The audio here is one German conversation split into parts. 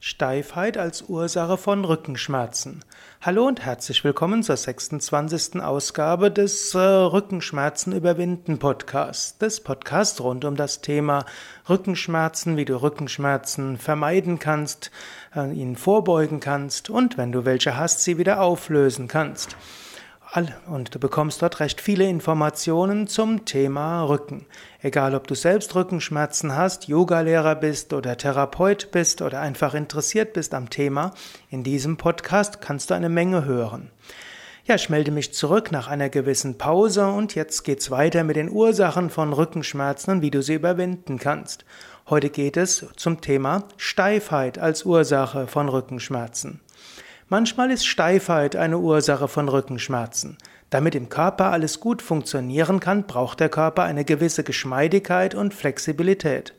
Steifheit als Ursache von Rückenschmerzen. Hallo und herzlich willkommen zur 26. Ausgabe des äh, Rückenschmerzen überwinden Podcasts. Des Podcasts rund um das Thema Rückenschmerzen, wie du Rückenschmerzen vermeiden kannst, äh, ihnen vorbeugen kannst und wenn du welche hast, sie wieder auflösen kannst. Und du bekommst dort recht viele Informationen zum Thema Rücken. Egal, ob du selbst Rückenschmerzen hast, Yogalehrer bist oder Therapeut bist oder einfach interessiert bist am Thema, in diesem Podcast kannst du eine Menge hören. Ja, ich melde mich zurück nach einer gewissen Pause und jetzt geht's weiter mit den Ursachen von Rückenschmerzen und wie du sie überwinden kannst. Heute geht es zum Thema Steifheit als Ursache von Rückenschmerzen. Manchmal ist Steifheit eine Ursache von Rückenschmerzen. Damit im Körper alles gut funktionieren kann, braucht der Körper eine gewisse Geschmeidigkeit und Flexibilität.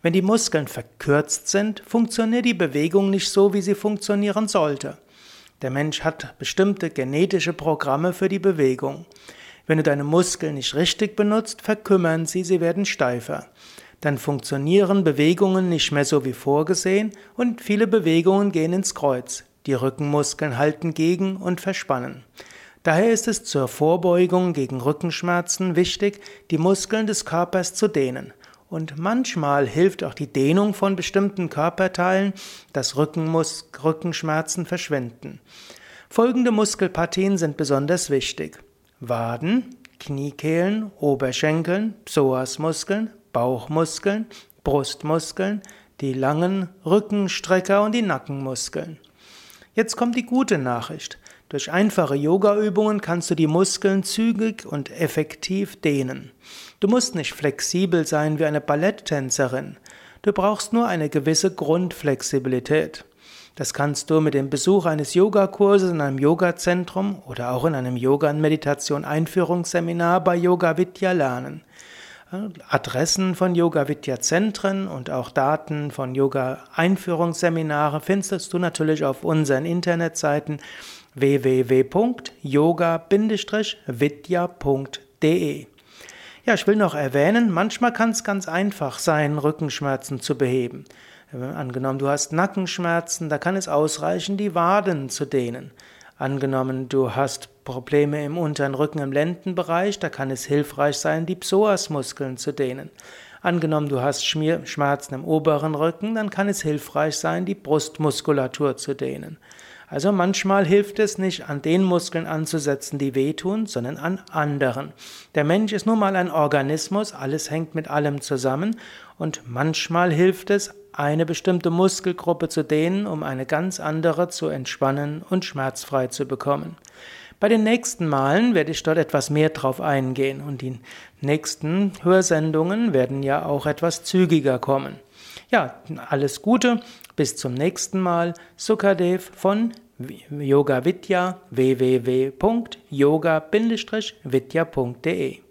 Wenn die Muskeln verkürzt sind, funktioniert die Bewegung nicht so, wie sie funktionieren sollte. Der Mensch hat bestimmte genetische Programme für die Bewegung. Wenn du deine Muskeln nicht richtig benutzt, verkümmern sie, sie werden steifer. Dann funktionieren Bewegungen nicht mehr so wie vorgesehen und viele Bewegungen gehen ins Kreuz. Die Rückenmuskeln halten gegen und verspannen. Daher ist es zur Vorbeugung gegen Rückenschmerzen wichtig, die Muskeln des Körpers zu dehnen. Und manchmal hilft auch die Dehnung von bestimmten Körperteilen, dass Rückenmus Rückenschmerzen verschwinden. Folgende Muskelpartien sind besonders wichtig. Waden, Kniekehlen, Oberschenkeln, Psoasmuskeln, Bauchmuskeln, Brustmuskeln, die langen Rückenstrecker und die Nackenmuskeln. Jetzt kommt die gute Nachricht. Durch einfache Yogaübungen kannst du die Muskeln zügig und effektiv dehnen. Du musst nicht flexibel sein wie eine Balletttänzerin. Du brauchst nur eine gewisse Grundflexibilität. Das kannst du mit dem Besuch eines Yogakurses in einem Yogazentrum oder auch in einem Yoga- und Meditation-Einführungsseminar bei Yoga Vidya lernen. Adressen von Yoga Vidya Zentren und auch Daten von Yoga Einführungsseminare findest du natürlich auf unseren Internetseiten www.yoga-vidya.de. Ja, ich will noch erwähnen, manchmal kann es ganz einfach sein, Rückenschmerzen zu beheben. Angenommen, du hast Nackenschmerzen, da kann es ausreichen, die Waden zu dehnen. Angenommen, du hast Probleme im unteren Rücken im Lendenbereich, da kann es hilfreich sein, die Psoasmuskeln zu dehnen. Angenommen, du hast Schmerzen im oberen Rücken, dann kann es hilfreich sein, die Brustmuskulatur zu dehnen. Also manchmal hilft es nicht, an den Muskeln anzusetzen, die wehtun, sondern an anderen. Der Mensch ist nun mal ein Organismus, alles hängt mit allem zusammen und manchmal hilft es, eine bestimmte Muskelgruppe zu dehnen, um eine ganz andere zu entspannen und schmerzfrei zu bekommen. Bei den nächsten Malen werde ich dort etwas mehr drauf eingehen und die nächsten Hörsendungen werden ja auch etwas zügiger kommen. Ja, alles Gute, bis zum nächsten Mal. Sukadev von Yoga Vidya www.yoga-vidya.de